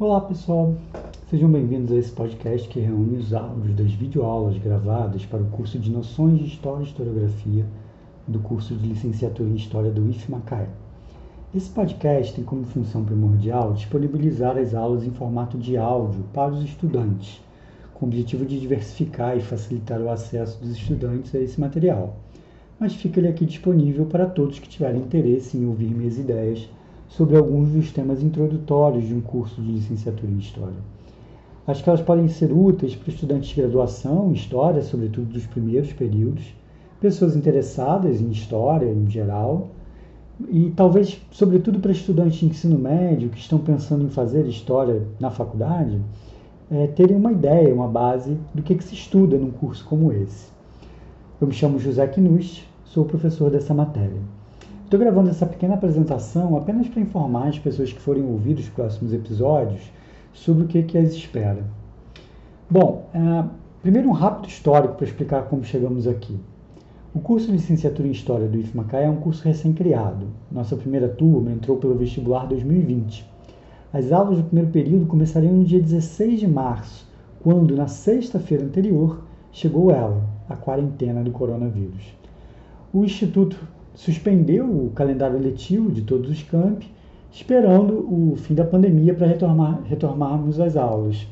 Olá pessoal, sejam bem-vindos a esse podcast que reúne os áudios das videoaulas gravadas para o curso de Noções de História e Historiografia do curso de Licenciatura em História do IF Macaé. Esse podcast tem como função primordial disponibilizar as aulas em formato de áudio para os estudantes, com o objetivo de diversificar e facilitar o acesso dos estudantes a esse material. Mas fica ele aqui disponível para todos que tiverem interesse em ouvir minhas ideias sobre alguns dos temas introdutórios de um curso de licenciatura em História. Acho que elas podem ser úteis para estudantes de graduação em História, sobretudo dos primeiros períodos, pessoas interessadas em História em geral, e talvez, sobretudo para estudantes de ensino médio que estão pensando em fazer História na faculdade, é, terem uma ideia, uma base do que, que se estuda num curso como esse. Eu me chamo José Knust, sou professor dessa matéria. Estou gravando essa pequena apresentação apenas para informar as pessoas que forem ouvir os próximos episódios sobre o que, que as espera. Bom, é, primeiro um rápido histórico para explicar como chegamos aqui. O curso de Licenciatura em História do IF Macaé é um curso recém-criado. Nossa primeira turma entrou pelo vestibular 2020. As aulas do primeiro período começariam no dia 16 de março, quando, na sexta-feira anterior, chegou ela, a quarentena do coronavírus. O Instituto suspendeu o calendário letivo de todos os campi, esperando o fim da pandemia para retomar, retomarmos as aulas.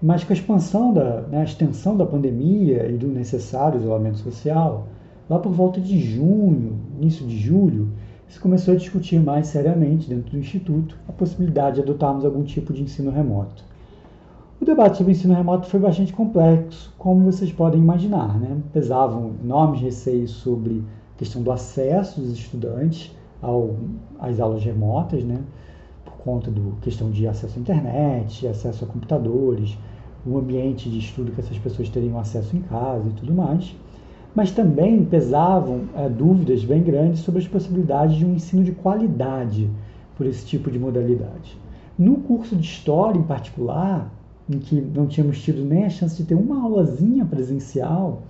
Mas com a expansão da né, extensão da pandemia e do necessário isolamento social, lá por volta de junho, início de julho, se começou a discutir mais seriamente dentro do Instituto a possibilidade de adotarmos algum tipo de ensino remoto. O debate sobre o ensino remoto foi bastante complexo, como vocês podem imaginar. Né? Pesavam enormes receios sobre questão do acesso dos estudantes ao, às aulas remotas, né? por conta da questão de acesso à internet, acesso a computadores, o ambiente de estudo que essas pessoas teriam acesso em casa e tudo mais. Mas também pesavam é, dúvidas bem grandes sobre as possibilidades de um ensino de qualidade por esse tipo de modalidade. No curso de História, em particular, em que não tínhamos tido nem a chance de ter uma aulazinha presencial,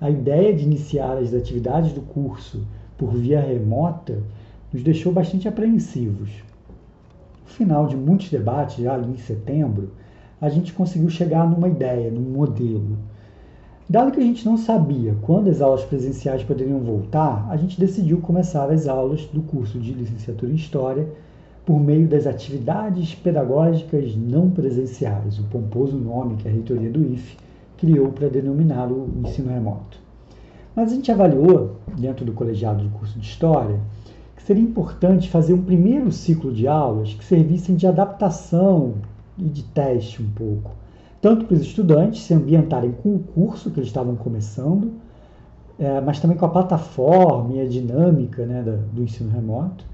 a ideia de iniciar as atividades do curso por via remota nos deixou bastante apreensivos. No final de muitos debates, já ali em setembro, a gente conseguiu chegar numa ideia, num modelo. Dado que a gente não sabia quando as aulas presenciais poderiam voltar, a gente decidiu começar as aulas do curso de licenciatura em História por meio das atividades pedagógicas não presenciais, o pomposo nome que a reitoria do IFE criou para denominar o ensino remoto. Mas a gente avaliou, dentro do colegiado do curso de História, que seria importante fazer um primeiro ciclo de aulas que servissem de adaptação e de teste um pouco, tanto para os estudantes se ambientarem com o curso que eles estavam começando, é, mas também com a plataforma e a dinâmica né, do ensino remoto,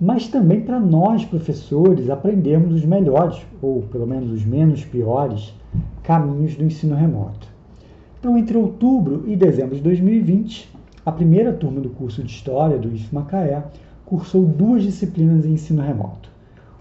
mas também para nós, professores, aprendermos os melhores, ou pelo menos os menos piores, caminhos do ensino remoto. Então, entre outubro e dezembro de 2020, a primeira turma do curso de História do IF Macaé cursou duas disciplinas em ensino remoto.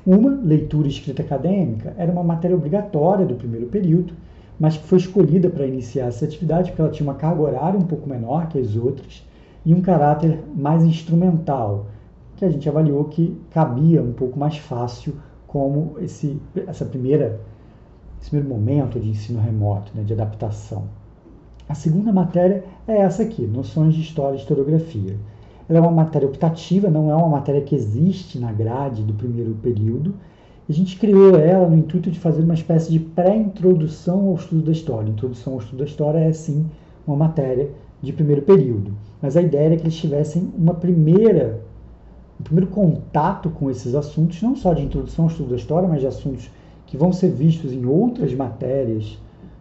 Uma, leitura e escrita acadêmica, era uma matéria obrigatória do primeiro período, mas que foi escolhida para iniciar essa atividade porque ela tinha uma carga horária um pouco menor que as outras e um caráter mais instrumental, que a gente avaliou que cabia um pouco mais fácil como esse, essa primeira, esse primeiro momento de ensino remoto, né, de adaptação. A segunda matéria é essa aqui, Noções de História e Historiografia. Ela é uma matéria optativa, não é uma matéria que existe na grade do primeiro período. A gente criou ela no intuito de fazer uma espécie de pré-introdução ao estudo da história. Introdução ao estudo da história é, sim, uma matéria de primeiro período. Mas a ideia era que eles tivessem uma primeira o primeiro contato com esses assuntos, não só de introdução ao estudo da história, mas de assuntos que vão ser vistos em outras matérias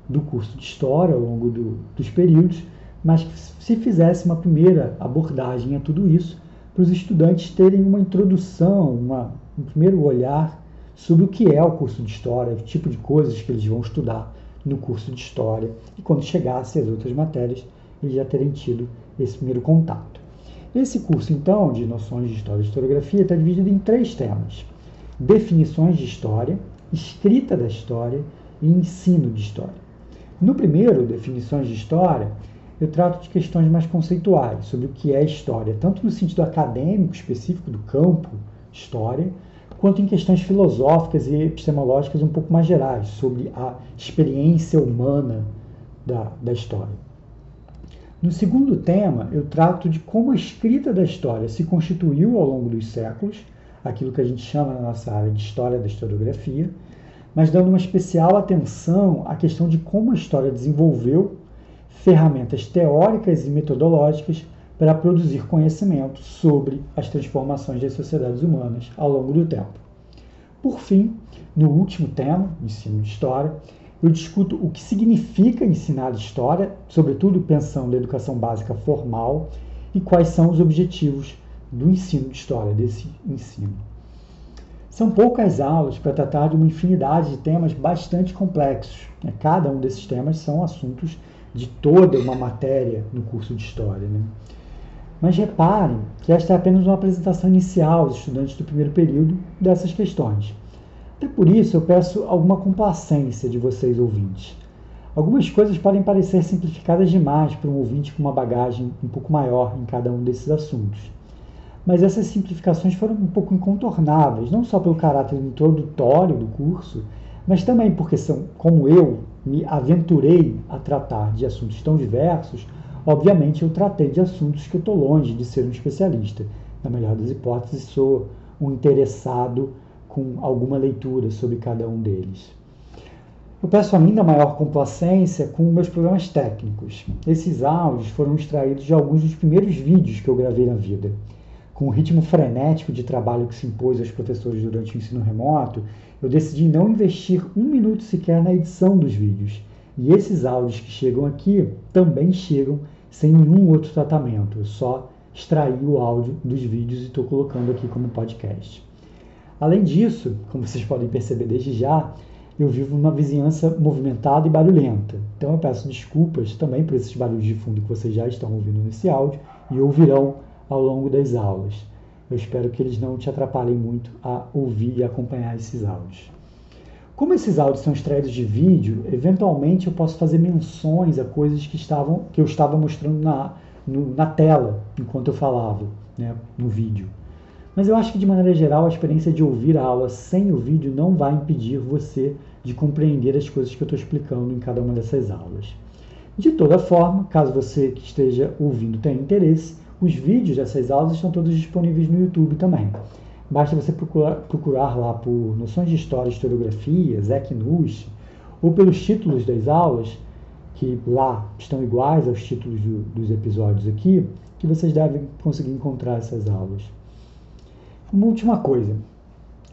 do curso de história ao longo do, dos períodos, mas se fizesse uma primeira abordagem a tudo isso, para os estudantes terem uma introdução, uma, um primeiro olhar sobre o que é o curso de história, o tipo de coisas que eles vão estudar no curso de história, e quando chegasse as outras matérias, eles já terem tido esse primeiro contato. Esse curso, então, de noções de história e historiografia, está dividido em três temas: definições de história, escrita da história e ensino de história. No primeiro, definições de história, eu trato de questões mais conceituais sobre o que é história, tanto no sentido acadêmico específico do campo história, quanto em questões filosóficas e epistemológicas um pouco mais gerais, sobre a experiência humana da, da história. No segundo tema, eu trato de como a escrita da história se constituiu ao longo dos séculos, aquilo que a gente chama na nossa área de história da historiografia, mas dando uma especial atenção à questão de como a história desenvolveu ferramentas teóricas e metodológicas para produzir conhecimento sobre as transformações das sociedades humanas ao longo do tempo. Por fim, no último tema, ensino de história, eu discuto o que significa ensinar história, sobretudo pensando na educação básica formal, e quais são os objetivos do ensino de história, desse ensino. São poucas aulas para tratar de uma infinidade de temas bastante complexos. Né? Cada um desses temas são assuntos de toda uma matéria no curso de história. Né? Mas reparem que esta é apenas uma apresentação inicial aos estudantes do primeiro período dessas questões. Até por isso eu peço alguma complacência de vocês ouvintes. Algumas coisas podem parecer simplificadas demais para um ouvinte com uma bagagem um pouco maior em cada um desses assuntos. Mas essas simplificações foram um pouco incontornáveis, não só pelo caráter introdutório do curso, mas também porque são, como eu me aventurei a tratar de assuntos tão diversos, obviamente eu tratei de assuntos que eu estou longe de ser um especialista. Na melhor das hipóteses, sou um interessado com alguma leitura sobre cada um deles. Eu peço ainda maior complacência com meus problemas técnicos. Esses áudios foram extraídos de alguns dos primeiros vídeos que eu gravei na vida. Com o ritmo frenético de trabalho que se impôs aos professores durante o ensino remoto, eu decidi não investir um minuto sequer na edição dos vídeos. E esses áudios que chegam aqui também chegam sem nenhum outro tratamento. Eu só extraí o áudio dos vídeos e estou colocando aqui como podcast. Além disso, como vocês podem perceber desde já, eu vivo numa vizinhança movimentada e barulhenta. Então eu peço desculpas também por esses barulhos de fundo que vocês já estão ouvindo nesse áudio e ouvirão ao longo das aulas. Eu espero que eles não te atrapalhem muito a ouvir e acompanhar esses áudios. Como esses áudios são extraídos de vídeo, eventualmente eu posso fazer menções a coisas que, estavam, que eu estava mostrando na, no, na tela enquanto eu falava né, no vídeo. Mas eu acho que, de maneira geral, a experiência de ouvir a aula sem o vídeo não vai impedir você de compreender as coisas que eu estou explicando em cada uma dessas aulas. De toda forma, caso você que esteja ouvindo tenha interesse, os vídeos dessas aulas estão todos disponíveis no YouTube também. Basta você procurar, procurar lá por noções de história e historiografia, Zec Nus, ou pelos títulos das aulas, que lá estão iguais aos títulos do, dos episódios aqui, que vocês devem conseguir encontrar essas aulas. Uma última coisa.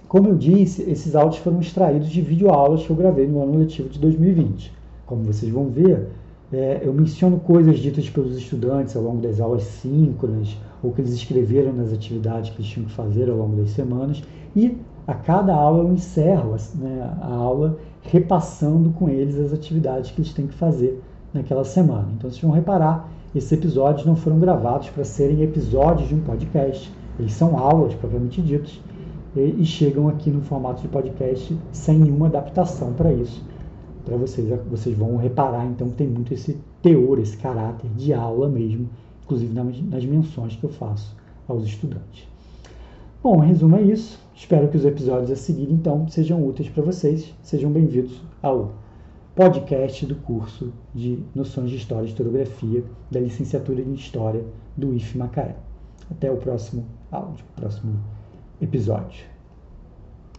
Como eu disse, esses áudios foram extraídos de videoaulas que eu gravei no ano letivo de 2020. Como vocês vão ver, é, eu menciono coisas ditas pelos estudantes ao longo das aulas síncronas, ou que eles escreveram nas atividades que eles tinham que fazer ao longo das semanas, e a cada aula eu encerro né, a aula repassando com eles as atividades que eles têm que fazer naquela semana. Então vocês vão reparar, esses episódios não foram gravados para serem episódios de um podcast eles são aulas, propriamente ditas, e, e chegam aqui no formato de podcast sem nenhuma adaptação para isso. Para vocês, vocês vão reparar então que tem muito esse teor, esse caráter de aula mesmo, inclusive nas, nas menções que eu faço aos estudantes. Bom, em resumo é isso. Espero que os episódios a seguir, então, sejam úteis para vocês. Sejam bem-vindos ao podcast do curso de Noções de História e Historiografia da Licenciatura em História do IF Macaé. Até o próximo áudio, próximo episódio.